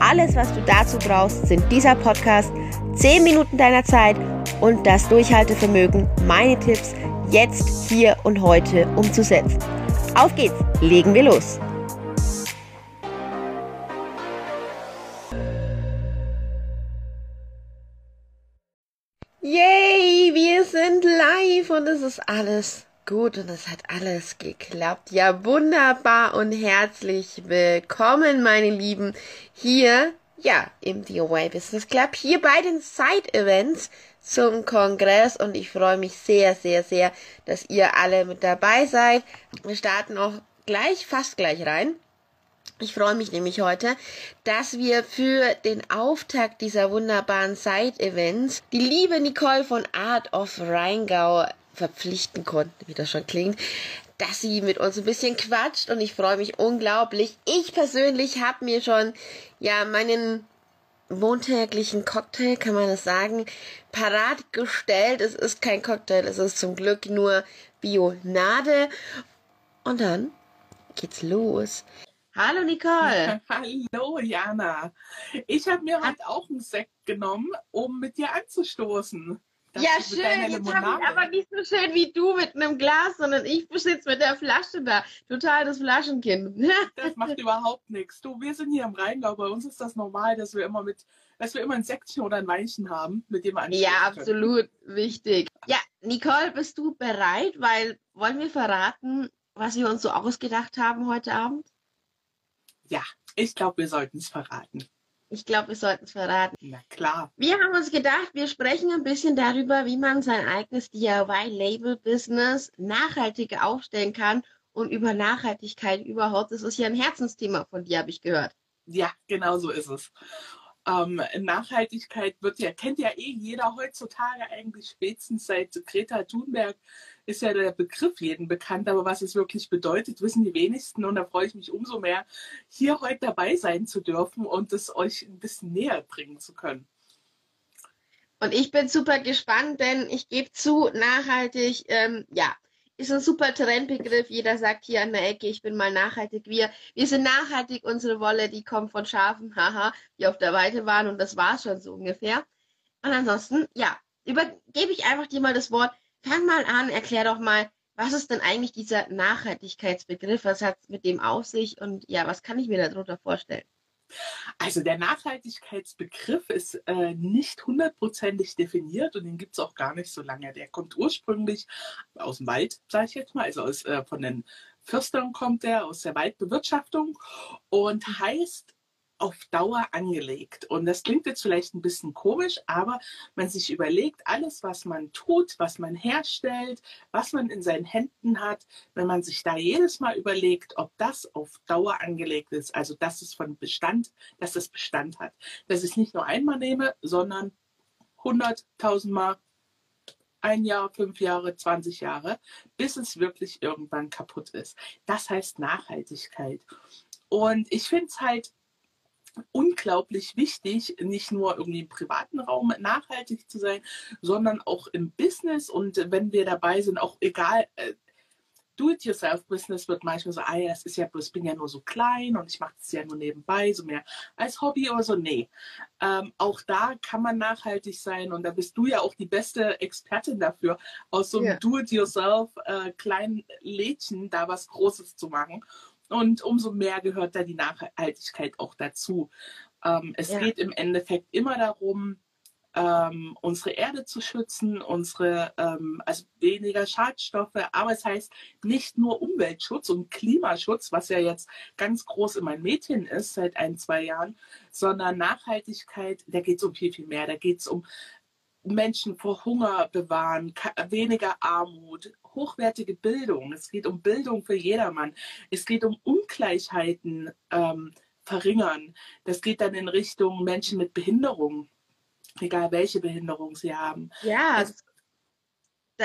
Alles, was du dazu brauchst, sind dieser Podcast, 10 Minuten deiner Zeit und das Durchhaltevermögen, meine Tipps jetzt, hier und heute umzusetzen. Auf geht's, legen wir los. Yay, wir sind live und es ist alles gut und es hat alles geklappt. Ja, wunderbar und herzlich willkommen, meine Lieben, hier, ja, im DIY Business Club, hier bei den Side-Events zum Kongress und ich freue mich sehr, sehr, sehr, dass ihr alle mit dabei seid. Wir starten auch gleich, fast gleich rein. Ich freue mich nämlich heute, dass wir für den Auftakt dieser wunderbaren Side-Events die liebe Nicole von Art of Rheingau verpflichten konnten, wie das schon klingt, dass sie mit uns ein bisschen quatscht und ich freue mich unglaublich. Ich persönlich habe mir schon ja meinen montäglichen Cocktail, kann man das sagen, parat gestellt. Es ist kein Cocktail, es ist zum Glück nur Bionade. Und dann geht's los. Hallo Nicole. Hallo Jana. Ich habe mir heute auch einen Sekt genommen, um mit dir anzustoßen. Ja, schön. Jetzt habe ich aber nicht so schön wie du mit einem Glas, sondern ich sitze mit der Flasche da. Total das Flaschenkind. das macht überhaupt nichts. Du, wir sind hier im Rheingau. Bei uns ist das normal, dass wir immer mit, dass wir immer ein Säckchen oder ein Weinchen haben, mit dem wir Ja, absolut können. wichtig. Ja, Nicole, bist du bereit? Weil wollen wir verraten, was wir uns so ausgedacht haben heute Abend? Ja, ich glaube, wir sollten es verraten. Ich glaube, wir sollten es verraten. Na klar. Wir haben uns gedacht, wir sprechen ein bisschen darüber, wie man sein eigenes DIY-Label-Business nachhaltiger aufstellen kann und über Nachhaltigkeit überhaupt. Das ist ja ein Herzensthema von dir, habe ich gehört. Ja, genau so ist es. Ähm, Nachhaltigkeit wird ja, kennt ja eh jeder heutzutage eigentlich spätestens seit Greta Thunberg ist ja der Begriff jedem bekannt, aber was es wirklich bedeutet, wissen die wenigsten und da freue ich mich umso mehr, hier heute dabei sein zu dürfen und es euch ein bisschen näher bringen zu können. Und ich bin super gespannt, denn ich gebe zu, nachhaltig, ähm, ja, ist ein super Trendbegriff. Jeder sagt hier an der Ecke, ich bin mal nachhaltig. Wir, wir sind nachhaltig. Unsere Wolle, die kommt von Schafen, haha, die auf der Weide waren und das war schon so ungefähr. Und ansonsten, ja, übergebe ich einfach dir mal das Wort. Fang mal an, erklär doch mal, was ist denn eigentlich dieser Nachhaltigkeitsbegriff? Was hat es mit dem auf sich? Und ja, was kann ich mir darunter vorstellen? Also der Nachhaltigkeitsbegriff ist äh, nicht hundertprozentig definiert und den gibt es auch gar nicht so lange. Der kommt ursprünglich aus dem Wald, sage ich jetzt mal, also aus, äh, von den Fürstern kommt der, aus der Waldbewirtschaftung und heißt auf Dauer angelegt. Und das klingt jetzt vielleicht ein bisschen komisch, aber man sich überlegt, alles, was man tut, was man herstellt, was man in seinen Händen hat, wenn man sich da jedes Mal überlegt, ob das auf Dauer angelegt ist, also dass es von Bestand, dass es Bestand hat. Dass ich es nicht nur einmal nehme, sondern 100.000 Mal, ein Jahr, fünf Jahre, 20 Jahre, bis es wirklich irgendwann kaputt ist. Das heißt Nachhaltigkeit. Und ich finde es halt unglaublich wichtig, nicht nur irgendwie im privaten Raum nachhaltig zu sein, sondern auch im Business. Und wenn wir dabei sind, auch egal, äh, Do-it-yourself-Business wird manchmal so, ah ja, es ist ja, ich bin ja nur so klein und ich mache das ja nur neberbei, so mehr als Hobby oder so. Nee, ähm, auch da kann man nachhaltig sein und da bist du ja auch die beste Expertin dafür, aus so einem yeah. Do-it-yourself äh, kleinen Lädchen da was Großes zu machen. Und umso mehr gehört da die Nachhaltigkeit auch dazu. Ähm, es ja. geht im Endeffekt immer darum, ähm, unsere Erde zu schützen, unsere, ähm, also weniger Schadstoffe, aber es heißt nicht nur Umweltschutz und Klimaschutz, was ja jetzt ganz groß in meinen Medien ist seit ein, zwei Jahren, sondern Nachhaltigkeit, da geht es um viel, viel mehr. Da geht es um Menschen vor Hunger bewahren, weniger Armut, hochwertige Bildung. Es geht um Bildung für jedermann. Es geht um Ungleichheiten ähm, verringern. Das geht dann in Richtung Menschen mit Behinderung, egal welche Behinderung sie haben. Ja, es,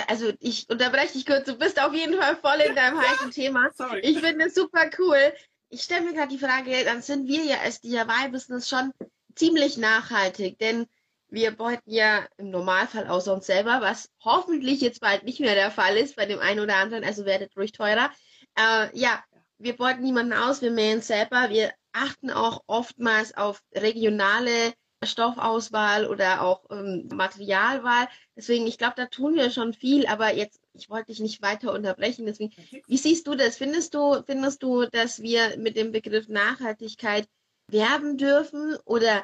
also ich unterbreche dich kurz, du bist auf jeden Fall voll in deinem heißen Thema. Sorry. Ich finde es super cool. Ich stelle mir gerade die Frage, dann sind wir ja als DIY-Business schon ziemlich nachhaltig, denn wir beuten ja im Normalfall außer uns selber, was hoffentlich jetzt bald nicht mehr der Fall ist bei dem einen oder anderen, also werdet ruhig teurer. Äh, ja, wir beuten niemanden aus, wir mähen selber, wir achten auch oftmals auf regionale Stoffauswahl oder auch ähm, Materialwahl. Deswegen, ich glaube, da tun wir schon viel, aber jetzt, ich wollte dich nicht weiter unterbrechen. Deswegen, wie siehst du das? Findest du, findest du, dass wir mit dem Begriff Nachhaltigkeit werben dürfen oder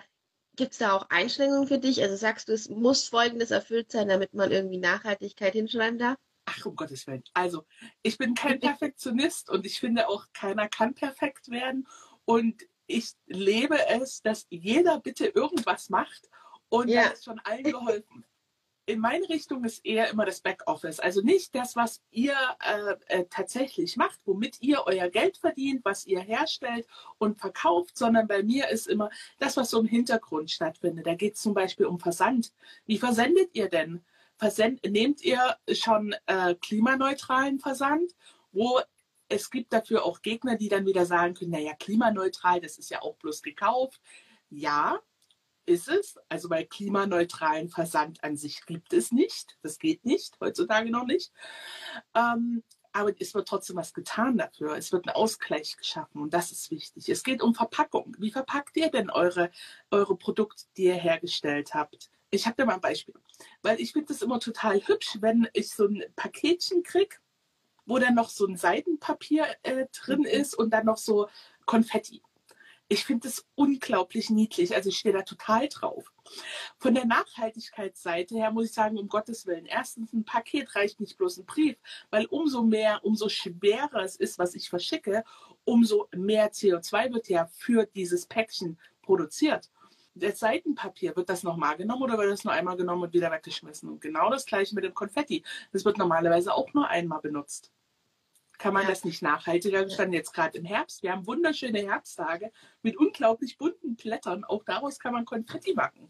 gibt es da auch Einschränkungen für dich? Also sagst du, es muss Folgendes erfüllt sein, damit man irgendwie Nachhaltigkeit hinschreiben darf? Ach, um Gottes Willen. Also, ich bin kein Perfektionist und ich finde auch, keiner kann perfekt werden. Und ich lebe es, dass jeder bitte irgendwas macht und ja. das ist schon allen geholfen. In meine Richtung ist eher immer das Backoffice. Also nicht das, was ihr äh, äh, tatsächlich macht, womit ihr euer Geld verdient, was ihr herstellt und verkauft, sondern bei mir ist immer das, was so im Hintergrund stattfindet. Da geht es zum Beispiel um Versand. Wie versendet ihr denn? Versend, nehmt ihr schon äh, klimaneutralen Versand, wo es gibt dafür auch Gegner, die dann wieder sagen können, naja, klimaneutral, das ist ja auch bloß gekauft. Ja, ist es. Also bei klimaneutralen Versand an sich gibt es nicht. Das geht nicht, heutzutage noch nicht. Ähm, aber es wird trotzdem was getan dafür. Es wird ein Ausgleich geschaffen und das ist wichtig. Es geht um Verpackung. Wie verpackt ihr denn eure, eure Produkte, die ihr hergestellt habt? Ich habe da mal ein Beispiel, weil ich finde das immer total hübsch, wenn ich so ein Paketchen kriege wo dann noch so ein Seidenpapier äh, drin mhm. ist und dann noch so Konfetti. Ich finde das unglaublich niedlich. Also ich stehe da total drauf. Von der Nachhaltigkeitsseite her muss ich sagen, um Gottes Willen. Erstens, ein Paket reicht nicht bloß ein Brief, weil umso mehr, umso schwerer es ist, was ich verschicke, umso mehr CO2 wird ja für dieses Päckchen produziert. Das Seitenpapier, wird das nochmal genommen oder wird das nur einmal genommen und wieder weggeschmissen? Und genau das gleiche mit dem Konfetti. Das wird normalerweise auch nur einmal benutzt kann man das nicht nachhaltiger gestalten. Jetzt gerade im Herbst. Wir haben wunderschöne Herbsttage mit unglaublich bunten Blättern. Auch daraus kann man Konfetti machen.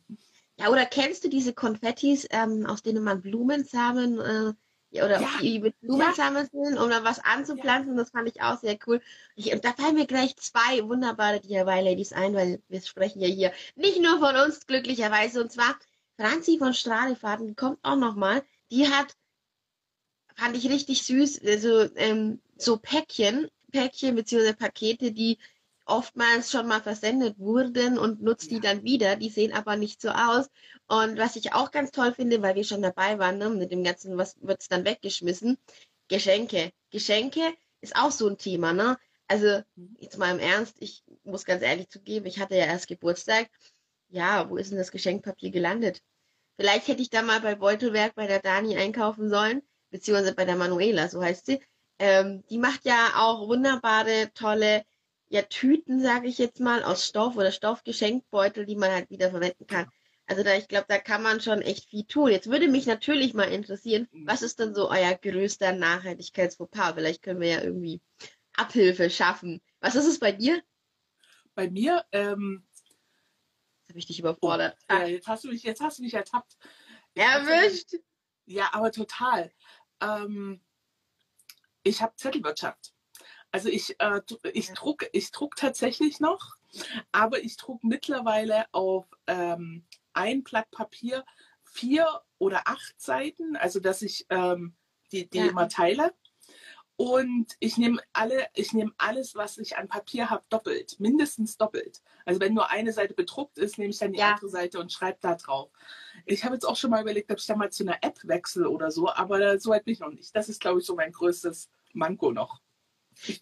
Ja, oder kennst du diese Konfettis, ähm, aus denen man Blumensamen äh, oder ja. die mit Blumensamen ja. sind, um dann was anzupflanzen? Ja. Das fand ich auch sehr cool. Ich, und da fallen mir gleich zwei wunderbare DIY-Ladies ein, weil wir sprechen ja hier nicht nur von uns glücklicherweise. Und zwar Franzi von Strahlefaden, die kommt auch nochmal. Die hat fand ich richtig süß. Also ähm, so Päckchen, Päckchen bzw. Pakete, die oftmals schon mal versendet wurden und nutzt ja. die dann wieder. Die sehen aber nicht so aus. Und was ich auch ganz toll finde, weil wir schon dabei waren, ne, mit dem ganzen, was wird's dann weggeschmissen? Geschenke. Geschenke ist auch so ein Thema, ne? Also, jetzt mal im Ernst, ich muss ganz ehrlich zugeben, ich hatte ja erst Geburtstag. Ja, wo ist denn das Geschenkpapier gelandet? Vielleicht hätte ich da mal bei Beutelwerk bei der Dani einkaufen sollen beziehungsweise bei der Manuela, so heißt sie. Ähm, die macht ja auch wunderbare, tolle ja, Tüten, sage ich jetzt mal, aus Stoff oder Stoffgeschenkbeutel, die man halt wieder verwenden kann. Also da, ich glaube, da kann man schon echt viel tun. Jetzt würde mich natürlich mal interessieren, was ist denn so euer größter Nachhaltigkeitsfauxpas? Vielleicht können wir ja irgendwie Abhilfe schaffen. Was ist es bei dir? Bei mir, ähm, Jetzt habe ich dich überfordert. Oh, ja, jetzt hast du mich, jetzt hast du mich ertappt. Erwischt. Ja, aber total. Ähm, ich habe Zettelwirtschaft. Also ich, äh, ich druck, ich druck tatsächlich noch, aber ich druck mittlerweile auf ähm, ein Blatt Papier vier oder acht Seiten, also dass ich ähm, die, die ja. immer teile. Und ich nehme alle, ich nehme alles, was ich an Papier habe, doppelt, mindestens doppelt. Also wenn nur eine Seite bedruckt ist, nehme ich dann die ja. andere Seite und schreibe da drauf. Ich habe jetzt auch schon mal überlegt, ob ich da mal zu einer App wechsle oder so, aber so weit bin ich noch nicht. Das ist, glaube ich, so mein größtes Manko noch.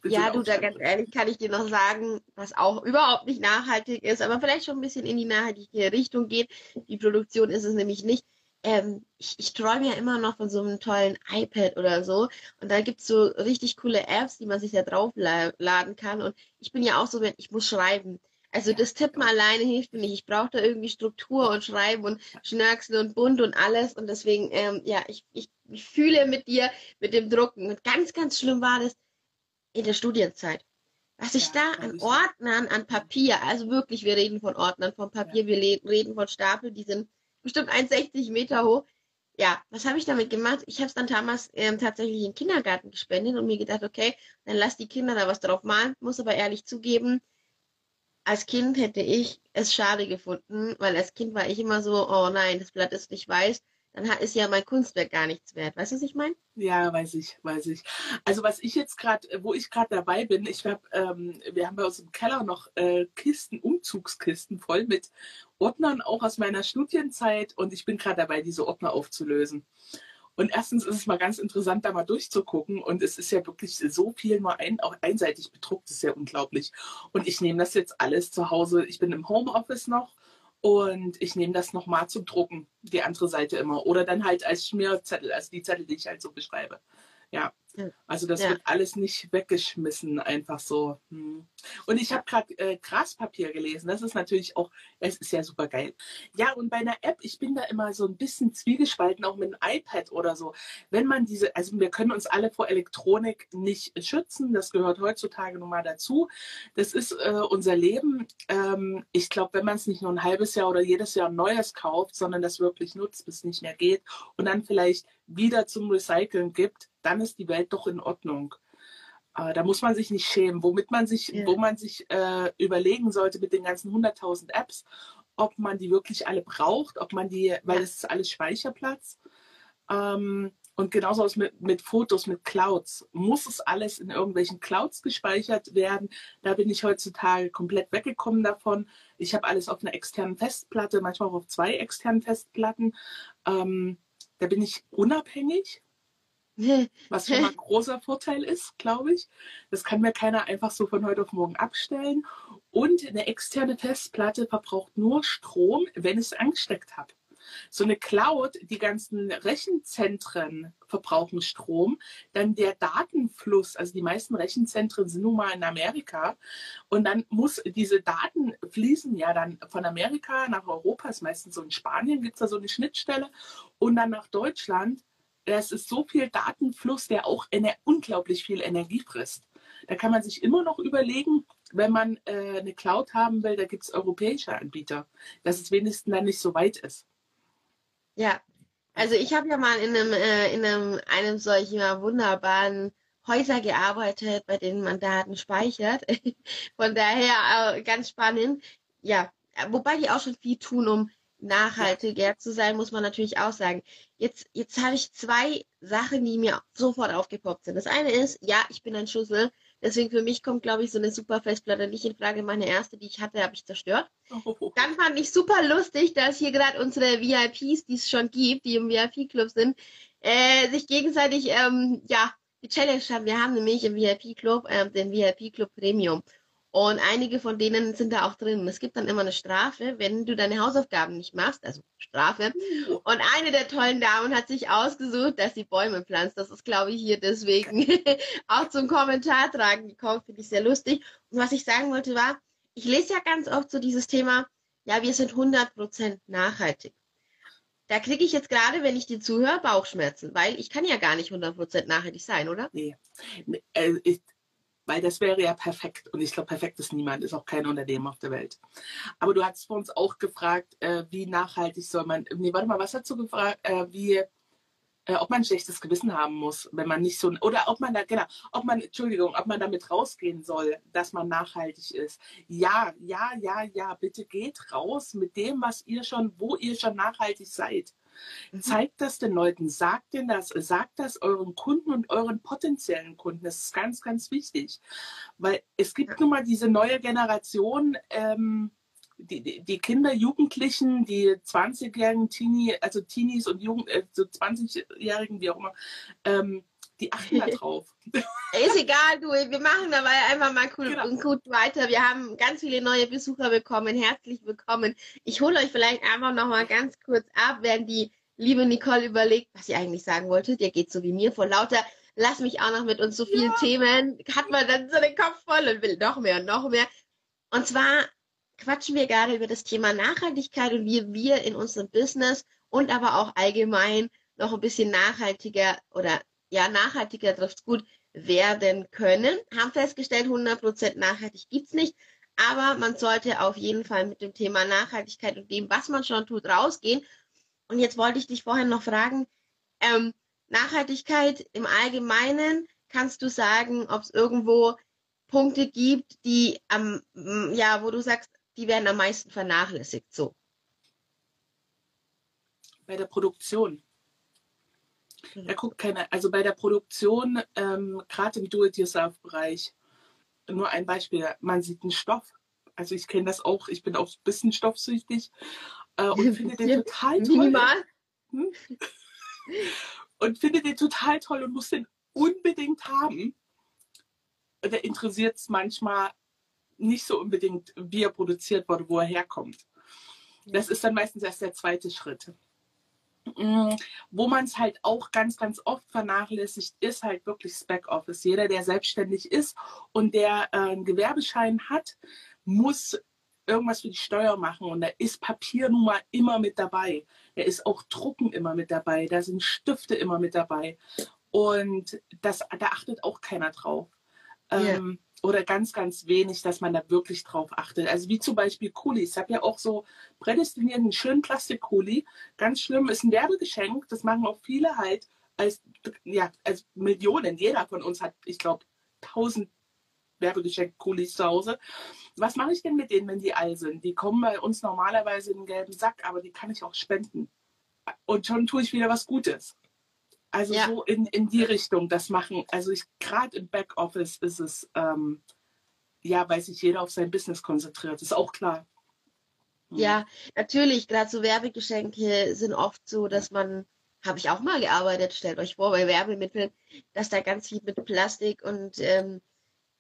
Ja, du, da ganz ehrlich kann ich dir noch sagen, was auch überhaupt nicht nachhaltig ist, aber vielleicht schon ein bisschen in die nachhaltige Richtung geht. Die Produktion ist es nämlich nicht ähm, ich, ich träume ja immer noch von so einem tollen iPad oder so. Und da gibt's so richtig coole Apps, die man sich da draufladen kann. Und ich bin ja auch so, wenn ich muss schreiben. Also das Tippen alleine hilft mir nicht. Ich brauche da irgendwie Struktur und Schreiben und Schnörkeln und bunt und alles. Und deswegen, ähm, ja, ich, ich, ich fühle mit dir, mit dem Drucken. Und ganz, ganz schlimm war das in der Studienzeit. Was ich ja, da an Ordnern, an Papier, also wirklich, wir reden von Ordnern, von Papier, ja. wir reden von Stapel, die sind bestimmt 1,60 Meter hoch. Ja, was habe ich damit gemacht? Ich habe es dann damals ähm, tatsächlich in den Kindergarten gespendet und mir gedacht, okay, dann lass die Kinder da was drauf malen. Muss aber ehrlich zugeben, als Kind hätte ich es schade gefunden, weil als Kind war ich immer so, oh nein, das Blatt ist nicht weiß, dann ist ja mein Kunstwerk gar nichts wert. Weißt du, was ich meine? Ja, weiß ich, weiß ich. Also was ich jetzt gerade, wo ich gerade dabei bin, ich habe, ähm, wir haben bei uns im Keller noch äh, Kisten, Umzugskisten voll mit Ordnern, auch aus meiner Studienzeit und ich bin gerade dabei, diese Ordner aufzulösen. Und erstens ist es mal ganz interessant, da mal durchzugucken. Und es ist ja wirklich so viel mal ein, auch einseitig bedruckt, ist ja unglaublich. Und ich nehme das jetzt alles zu Hause. Ich bin im Homeoffice noch und ich nehme das nochmal zum Drucken, die andere Seite immer. Oder dann halt als Schmierzettel, also die Zettel, die ich halt so beschreibe. Ja. Also das ja. wird alles nicht weggeschmissen, einfach so. Hm. Und ich habe gerade äh, Graspapier gelesen. Das ist natürlich auch, es ist ja super geil. Ja, und bei einer App, ich bin da immer so ein bisschen zwiegespalten, auch mit einem iPad oder so. Wenn man diese, also wir können uns alle vor Elektronik nicht schützen. Das gehört heutzutage nun mal dazu. Das ist äh, unser Leben. Ähm, ich glaube, wenn man es nicht nur ein halbes Jahr oder jedes Jahr ein neues kauft, sondern das wirklich nutzt, bis es nicht mehr geht und dann vielleicht wieder zum Recyceln gibt, dann ist die Welt doch in Ordnung. Äh, da muss man sich nicht schämen, womit man sich, ja. wo man sich äh, überlegen sollte mit den ganzen 100.000 Apps, ob man die wirklich alle braucht, ob man die, weil es ist alles Speicherplatz. Ähm, und genauso aus mit, mit Fotos, mit Clouds. Muss es alles in irgendwelchen Clouds gespeichert werden? Da bin ich heutzutage komplett weggekommen davon. Ich habe alles auf einer externen Festplatte, manchmal auch auf zwei externen Festplatten. Ähm, da bin ich unabhängig was schon mal ein großer Vorteil ist, glaube ich. Das kann mir keiner einfach so von heute auf morgen abstellen. Und eine externe Festplatte verbraucht nur Strom, wenn ich es angesteckt habe. So eine Cloud, die ganzen Rechenzentren verbrauchen Strom, dann der Datenfluss, also die meisten Rechenzentren sind nun mal in Amerika und dann muss diese Daten fließen ja dann von Amerika nach Europa, ist meistens so in Spanien gibt es da so eine Schnittstelle und dann nach Deutschland das ist so viel Datenfluss, der auch unglaublich viel Energie frisst. Da kann man sich immer noch überlegen, wenn man äh, eine Cloud haben will, da gibt es europäische Anbieter, dass es wenigstens dann nicht so weit ist. Ja, also ich habe ja mal in einem, äh, in einem, einem solcher wunderbaren Häuser gearbeitet, bei denen man Daten speichert. Von daher äh, ganz spannend. Ja, wobei die auch schon viel tun, um nachhaltiger zu sein, muss man natürlich auch sagen. Jetzt, jetzt habe ich zwei Sachen, die mir sofort aufgepoppt sind. Das eine ist, ja, ich bin ein Schussel. Deswegen für mich kommt, glaube ich, so eine super Festplatte nicht in Frage. Meine erste, die ich hatte, habe ich zerstört. Oh. Dann fand ich super lustig, dass hier gerade unsere VIPs, die es schon gibt, die im VIP-Club sind, äh, sich gegenseitig, ähm, ja, die Challenge haben. Wir haben nämlich im VIP-Club äh, den VIP-Club Premium. Und einige von denen sind da auch drin. Es gibt dann immer eine Strafe, wenn du deine Hausaufgaben nicht machst, also Strafe. Und eine der tollen Damen hat sich ausgesucht, dass sie Bäume pflanzt. Das ist, glaube ich, hier deswegen auch zum Kommentar tragen gekommen. Finde ich sehr lustig. Und was ich sagen wollte war, ich lese ja ganz oft so dieses Thema, ja, wir sind 100% nachhaltig. Da kriege ich jetzt gerade, wenn ich dir zuhöre, Bauchschmerzen, weil ich kann ja gar nicht 100% nachhaltig sein, oder? Nee. Weil das wäre ja perfekt. Und ich glaube, perfekt ist niemand, ist auch kein Unternehmen auf der Welt. Aber du hast vor uns auch gefragt, äh, wie nachhaltig soll man, nee, warte mal, was hast du gefragt, äh, wie, äh, ob man ein schlechtes Gewissen haben muss, wenn man nicht so, oder ob man da, genau, ob man, Entschuldigung, ob man damit rausgehen soll, dass man nachhaltig ist. Ja, ja, ja, ja, bitte geht raus mit dem, was ihr schon, wo ihr schon nachhaltig seid. Mhm. Zeigt das den Leuten, sagt denn das, sagt das euren Kunden und euren potenziellen Kunden. Das ist ganz, ganz wichtig. Weil es gibt nun mal diese neue Generation, ähm, die, die Kinder, Jugendlichen, die 20-jährigen Teenie, also Teenies und Jugend, äh, so 20-jährigen, wie auch immer, ähm, die achten da drauf. Ist egal, du, wir machen dabei einfach mal cool genau. und gut weiter. Wir haben ganz viele neue Besucher bekommen. Herzlich willkommen. Ich hole euch vielleicht einfach noch mal ganz kurz ab, während die liebe Nicole überlegt, was sie eigentlich sagen wollte. Der geht so wie mir vor lauter lass mich auch noch mit uns so vielen ja. Themen, hat man dann so den Kopf voll und will noch mehr und noch mehr. Und zwar quatschen wir gerade über das Thema Nachhaltigkeit und wie wir in unserem Business und aber auch allgemein noch ein bisschen nachhaltiger oder ja, nachhaltiger trifft gut werden können. Haben festgestellt, 100% nachhaltig gibt's nicht. Aber man sollte auf jeden Fall mit dem Thema Nachhaltigkeit und dem, was man schon tut, rausgehen. Und jetzt wollte ich dich vorher noch fragen, ähm, Nachhaltigkeit im Allgemeinen, kannst du sagen, ob es irgendwo Punkte gibt, die am, ja, wo du sagst, die werden am meisten vernachlässigt, so? Bei der Produktion. Da guckt keiner, also bei der Produktion, ähm, gerade im Do-it-yourself-Bereich, nur ein Beispiel, man sieht einen Stoff. Also ich kenne das auch, ich bin auch ein bisschen stoffsüchtig äh, und finde den total toll. Minimal. Hm? Und finde den total toll und muss den unbedingt haben. Da interessiert es manchmal nicht so unbedingt, wie er produziert wurde, wo er herkommt. Das ist dann meistens erst der zweite Schritt. Mm, wo man es halt auch ganz, ganz oft vernachlässigt, ist halt wirklich Spec Office. Jeder, der selbstständig ist und der äh, einen Gewerbeschein hat, muss irgendwas für die Steuer machen. Und da ist Papier nun mal immer mit dabei. Da ist auch Drucken immer mit dabei. Da sind Stifte immer mit dabei. Und das, da achtet auch keiner drauf. Yeah. Ähm, oder ganz, ganz wenig, dass man da wirklich drauf achtet. Also wie zum Beispiel Kulis. Ich habe ja auch so prädestiniert einen schönen Plastikkuli. Ganz schlimm, ist ein Werbegeschenk. Das machen auch viele halt als, ja, als Millionen. Jeder von uns hat, ich glaube, tausend Werbegeschenk-Kulis zu Hause. Was mache ich denn mit denen, wenn die all sind? Die kommen bei uns normalerweise in einen gelben Sack, aber die kann ich auch spenden. Und schon tue ich wieder was Gutes. Also ja. so in, in die Richtung das machen. Also ich gerade im Backoffice ist es, ähm, ja, weil sich jeder auf sein Business konzentriert. Ist auch klar. Mhm. Ja, natürlich, gerade so Werbegeschenke sind oft so, dass man, habe ich auch mal gearbeitet, stellt euch vor, bei Werbemitteln, dass da ganz viel mit Plastik und, ähm,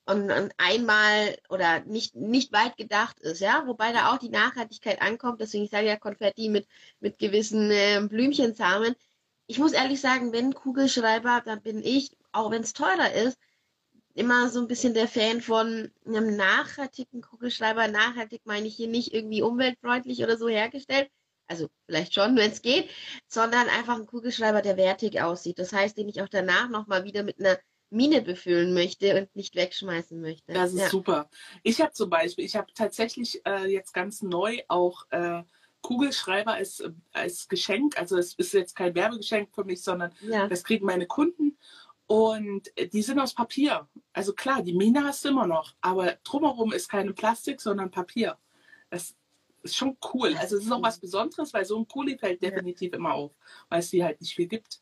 und, und einmal oder nicht, nicht weit gedacht ist, ja, wobei da auch die Nachhaltigkeit ankommt, deswegen ich sage ja Konfetti mit, mit gewissen äh, Blümchensamen, ich muss ehrlich sagen, wenn Kugelschreiber, dann bin ich, auch wenn es teurer ist, immer so ein bisschen der Fan von einem nachhaltigen Kugelschreiber. Nachhaltig meine ich hier nicht irgendwie umweltfreundlich oder so hergestellt. Also vielleicht schon, wenn es geht, sondern einfach ein Kugelschreiber, der wertig aussieht. Das heißt, den ich auch danach nochmal wieder mit einer Mine befüllen möchte und nicht wegschmeißen möchte. Das ist ja. super. Ich habe zum Beispiel, ich habe tatsächlich äh, jetzt ganz neu auch äh, Kugelschreiber als, als Geschenk. Also es ist jetzt kein Werbegeschenk für mich, sondern ja. das kriegen meine Kunden. Und die sind aus Papier. Also klar, die Mine hast du immer noch, aber drumherum ist keine Plastik, sondern Papier. Das ist schon cool. Also es ist auch was Besonderes, weil so ein Kuli fällt definitiv ja. immer auf, weil es die halt nicht viel gibt.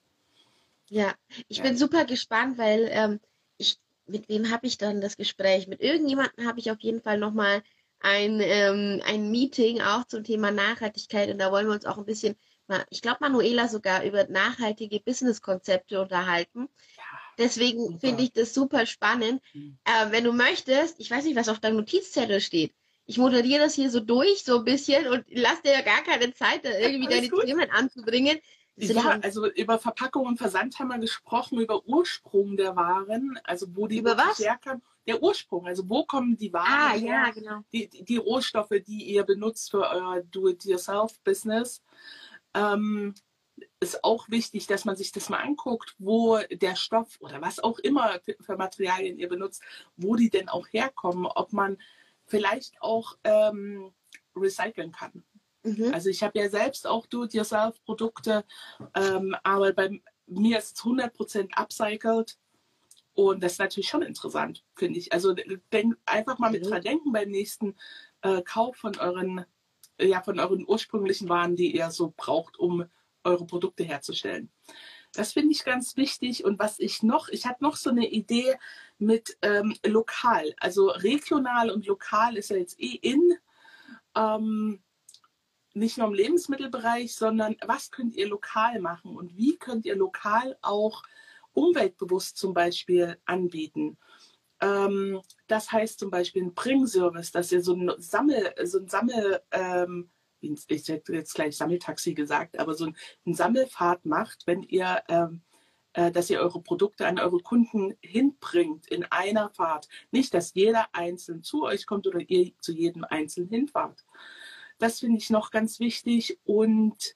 Ja, ich ja. bin super gespannt, weil ähm, ich, mit wem habe ich dann das Gespräch? Mit irgendjemandem habe ich auf jeden Fall nochmal ein, ähm, ein Meeting auch zum Thema Nachhaltigkeit und da wollen wir uns auch ein bisschen, ich glaube Manuela sogar über nachhaltige Businesskonzepte unterhalten. Ja, Deswegen finde ich das super spannend. Mhm. Äh, wenn du möchtest, ich weiß nicht, was auf deinem Notizzettel steht. Ich moderiere das hier so durch, so ein bisschen und lass dir ja gar keine Zeit, da irgendwie deine gut. Themen anzubringen. Ja, also über Verpackung und Versand haben wir gesprochen, über Ursprung der Waren, also wo die über was? herkamen. Der Ursprung, also wo kommen die Waren ah, her? Ja, genau. Die, die, die, Rohstoffe, die ihr benutzt für euer Do-it-yourself-Business. Ähm, ist auch wichtig, dass man sich das mal anguckt, wo der Stoff oder was auch immer für Materialien ihr benutzt, wo die denn auch herkommen, ob man vielleicht auch ähm, recyceln kann. Mhm. Also ich habe ja selbst auch Do-it-yourself-Produkte, ähm, aber bei mir ist es 100% upcycled. Und das ist natürlich schon interessant, finde ich. Also denk, einfach mal mit dran denken beim nächsten äh, Kauf von euren, ja, von euren ursprünglichen Waren, die ihr so braucht, um eure Produkte herzustellen. Das finde ich ganz wichtig. Und was ich noch, ich hatte noch so eine Idee mit ähm, lokal. Also regional und lokal ist ja jetzt eh in. Ähm, nicht nur im Lebensmittelbereich, sondern was könnt ihr lokal machen und wie könnt ihr lokal auch umweltbewusst zum Beispiel anbieten. Ähm, das heißt zum Beispiel ein Bringservice, dass ihr so ein Sammel, so ein Sammel, ähm, ich hätte jetzt gleich Sammeltaxi gesagt, aber so ein, ein Sammelfahrt macht, wenn ihr, ähm, äh, dass ihr eure Produkte an eure Kunden hinbringt in einer Fahrt. Nicht, dass jeder einzeln zu euch kommt oder ihr zu jedem einzeln hinfahrt. Das finde ich noch ganz wichtig und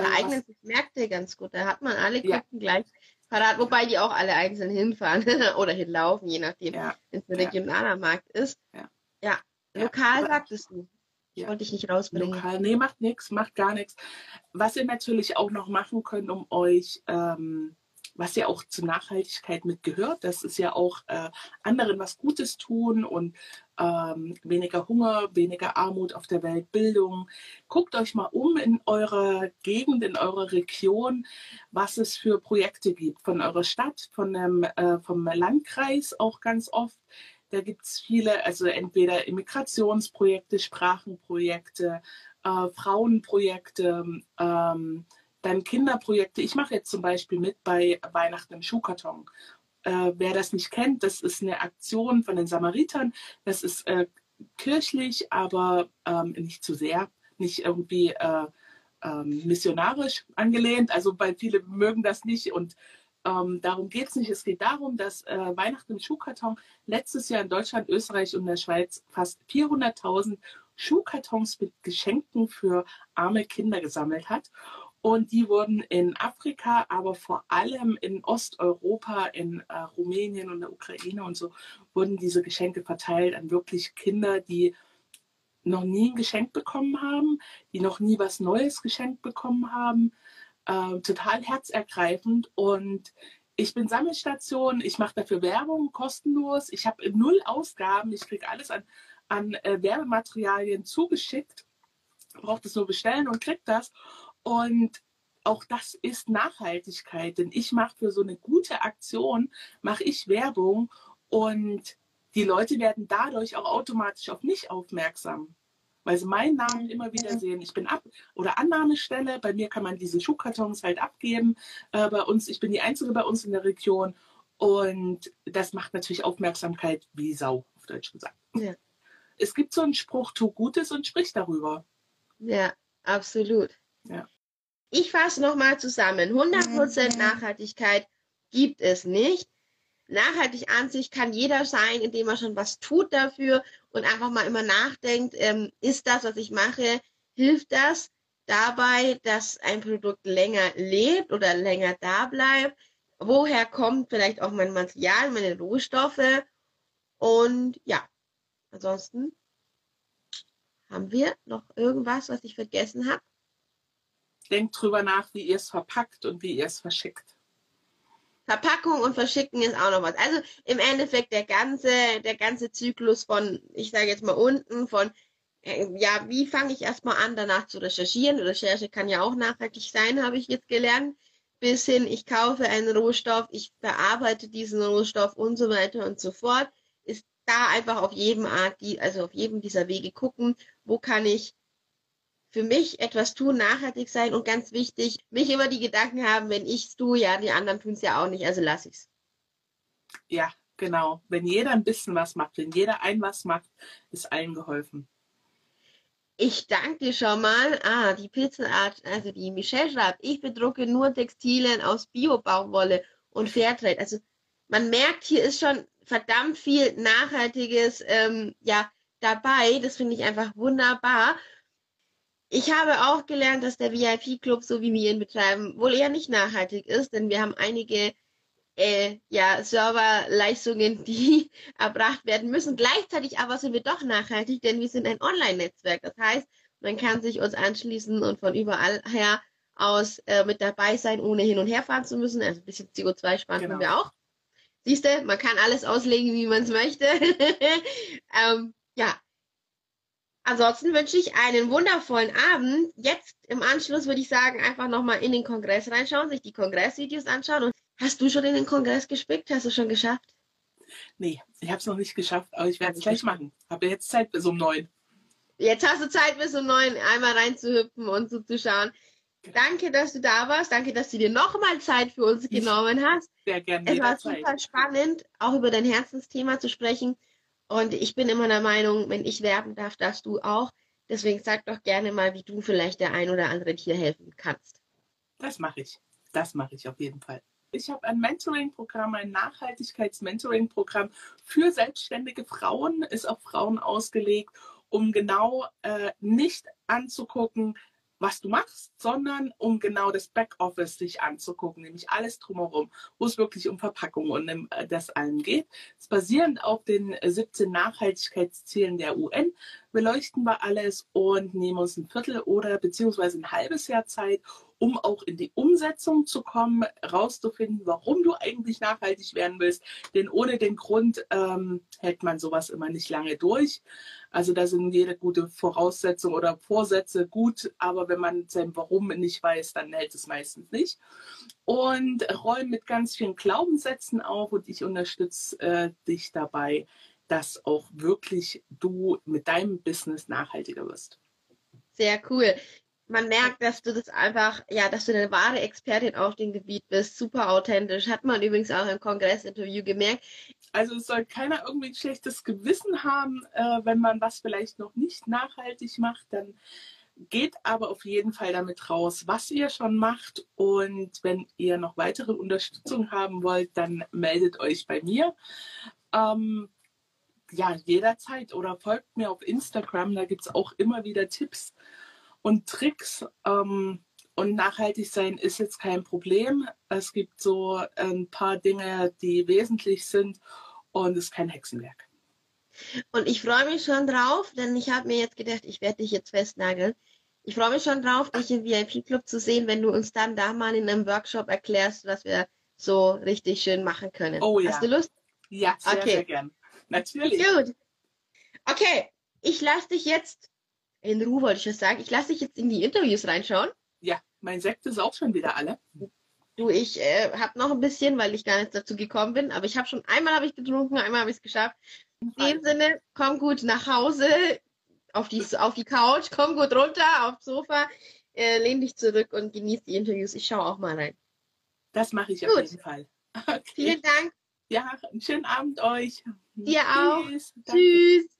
äh, da eignen sich Märkte ganz gut. Da hat man alle Kunden ja. gleich parat, wobei die auch alle einzeln hinfahren oder hinlaufen, je nachdem, ja. wenn es ein regionaler Markt ist. Ja, ja. lokal sagtest du. Ja. Wollte ich nicht rausbringen. Lokal, nee, macht nichts, macht gar nichts. Was ihr natürlich auch noch machen könnt, um euch ähm, was ja auch zur Nachhaltigkeit mitgehört. Das ist ja auch äh, anderen was Gutes tun und ähm, weniger Hunger, weniger Armut auf der Welt, Bildung. Guckt euch mal um in eurer Gegend, in eurer Region, was es für Projekte gibt. Von eurer Stadt, von dem, äh, vom Landkreis auch ganz oft. Da gibt es viele, also entweder Immigrationsprojekte, Sprachenprojekte, äh, Frauenprojekte, ähm, dann Kinderprojekte. Ich mache jetzt zum Beispiel mit bei Weihnachten im Schuhkarton. Äh, wer das nicht kennt, das ist eine Aktion von den Samaritern. Das ist äh, kirchlich, aber ähm, nicht zu sehr, nicht irgendwie äh, ähm, missionarisch angelehnt. Also weil viele mögen das nicht und ähm, darum geht es nicht. Es geht darum, dass äh, Weihnachten im Schuhkarton letztes Jahr in Deutschland, Österreich und der Schweiz fast 400.000 Schuhkartons mit Geschenken für arme Kinder gesammelt hat. Und die wurden in Afrika, aber vor allem in Osteuropa, in äh, Rumänien und der Ukraine und so, wurden diese Geschenke verteilt an wirklich Kinder, die noch nie ein Geschenk bekommen haben, die noch nie was Neues geschenkt bekommen haben. Äh, total herzergreifend. Und ich bin Sammelstation, ich mache dafür Werbung kostenlos. Ich habe null Ausgaben, ich kriege alles an, an äh, Werbematerialien zugeschickt. Braucht es nur bestellen und kriegt das. Und auch das ist Nachhaltigkeit, denn ich mache für so eine gute Aktion, mache ich Werbung und die Leute werden dadurch auch automatisch auf mich aufmerksam, weil sie meinen Namen immer wieder sehen. Ich bin ab oder Annahmestelle, bei mir kann man diese Schuhkartons halt abgeben. Äh, bei uns, ich bin die Einzige bei uns in der Region und das macht natürlich Aufmerksamkeit wie Sau, auf Deutsch gesagt. Ja. Es gibt so einen Spruch, tu Gutes und sprich darüber. Ja, absolut. Ja. Ich fasse nochmal zusammen. 100% Nachhaltigkeit gibt es nicht. Nachhaltig an sich kann jeder sein, indem er schon was tut dafür und einfach mal immer nachdenkt, ähm, ist das, was ich mache, hilft das dabei, dass ein Produkt länger lebt oder länger da bleibt? Woher kommt vielleicht auch mein Material, meine Rohstoffe? Und ja, ansonsten haben wir noch irgendwas, was ich vergessen habe? Denkt drüber nach, wie ihr es verpackt und wie ihr es verschickt. Verpackung und Verschicken ist auch noch was. Also im Endeffekt der ganze, der ganze Zyklus von, ich sage jetzt mal unten, von äh, ja, wie fange ich erstmal an, danach zu recherchieren? Recherche kann ja auch nachhaltig sein, habe ich jetzt gelernt. Bis hin, ich kaufe einen Rohstoff, ich bearbeite diesen Rohstoff und so weiter und so fort. Ist da einfach auf jedem Art, also auf jedem dieser Wege gucken, wo kann ich für mich etwas tun, nachhaltig sein und ganz wichtig, mich immer die Gedanken haben, wenn ich es tue, ja, die anderen tun es ja auch nicht, also lass ich's. Ja, genau. Wenn jeder ein bisschen was macht, wenn jeder ein was macht, ist allen geholfen. Ich danke dir schon mal. Ah, die Pixelart, also die Michelle schreibt, ich bedrucke nur Textilien aus Bio-Baumwolle und Fairtrade. Also man merkt, hier ist schon verdammt viel Nachhaltiges ähm, ja dabei. Das finde ich einfach wunderbar. Ich habe auch gelernt, dass der VIP-Club, so wie wir ihn betreiben, wohl eher nicht nachhaltig ist, denn wir haben einige äh, ja, Serverleistungen, die erbracht werden müssen. Gleichzeitig aber sind wir doch nachhaltig, denn wir sind ein Online-Netzwerk. Das heißt, man kann sich uns anschließen und von überall her aus äh, mit dabei sein, ohne hin und her fahren zu müssen. Also ein bisschen CO2 sparen genau. wir auch. Siehst du, man kann alles auslegen, wie man es möchte. ähm, ja, Ansonsten wünsche ich einen wundervollen Abend. Jetzt im Anschluss würde ich sagen, einfach nochmal in den Kongress reinschauen, sich die Kongressvideos anschauen. Und hast du schon in den Kongress gespickt? Hast du schon geschafft? Nee, ich habe es noch nicht geschafft, aber ich werde es gleich machen. Habe jetzt Zeit bis um neun. Jetzt hast du Zeit bis um neun, einmal reinzuhüpfen und zuzuschauen. Danke, dass du da warst. Danke, dass du dir nochmal Zeit für uns genommen hast. Sehr gerne. Es war super spannend, auch über dein Herzensthema zu sprechen. Und ich bin immer der Meinung, wenn ich werben darf, darfst du auch. Deswegen sag doch gerne mal, wie du vielleicht der ein oder andere hier helfen kannst. Das mache ich. Das mache ich auf jeden Fall. Ich habe ein Mentoring-Programm, ein Nachhaltigkeits-Mentoring-Programm für selbstständige Frauen, ist auf Frauen ausgelegt, um genau äh, nicht anzugucken, was du machst, sondern um genau das Backoffice sich anzugucken, nämlich alles drumherum, wo es wirklich um Verpackung und um äh, das allem geht. Es basierend auf den 17 Nachhaltigkeitszielen der UN beleuchten wir alles und nehmen uns ein Viertel oder beziehungsweise ein halbes Jahr Zeit, um auch in die Umsetzung zu kommen, rauszufinden, warum du eigentlich nachhaltig werden willst. Denn ohne den Grund ähm, hält man sowas immer nicht lange durch. Also da sind jede gute Voraussetzung oder Vorsätze gut, aber wenn man sein Warum nicht weiß, dann hält es meistens nicht. Und räumen mit ganz vielen Glaubenssätzen auf und ich unterstütze äh, dich dabei, dass auch wirklich du mit deinem Business nachhaltiger wirst. Sehr cool man merkt, dass du das einfach, ja, dass du eine wahre Expertin auf dem Gebiet bist, super authentisch. Hat man übrigens auch im Kongressinterview gemerkt. Also es soll keiner irgendwie ein schlechtes Gewissen haben, äh, wenn man was vielleicht noch nicht nachhaltig macht, dann geht aber auf jeden Fall damit raus, was ihr schon macht. Und wenn ihr noch weitere Unterstützung haben wollt, dann meldet euch bei mir. Ähm, ja, jederzeit oder folgt mir auf Instagram, da gibt es auch immer wieder Tipps und Tricks. Ähm, und nachhaltig sein ist jetzt kein Problem. Es gibt so ein paar Dinge, die wesentlich sind und es ist kein Hexenwerk. Und ich freue mich schon drauf, denn ich habe mir jetzt gedacht, ich werde dich jetzt festnageln. Ich freue mich schon drauf, dich im VIP-Club zu sehen, wenn du uns dann da mal in einem Workshop erklärst, was wir so richtig schön machen können. Oh ja. Hast du Lust? Ja, sehr, okay. sehr gern. Natürlich. Gut. Okay, ich lasse dich jetzt in Ruhe wollte ich das sagen. Ich lasse dich jetzt in die Interviews reinschauen. Ja, mein Sekt ist auch schon wieder alle. Du, ich äh, habe noch ein bisschen, weil ich gar nicht dazu gekommen bin, aber ich habe schon einmal habe ich getrunken, einmal habe ich es geschafft. In dem Sinne, komm gut nach Hause, auf die, auf die Couch, komm gut runter, aufs Sofa, äh, lehn dich zurück und genieß die Interviews. Ich schaue auch mal rein. Das mache ich gut. auf jeden Fall. Okay. Vielen Dank. Ja, einen schönen Abend euch. Dir auch. Tschüss. Tschüss.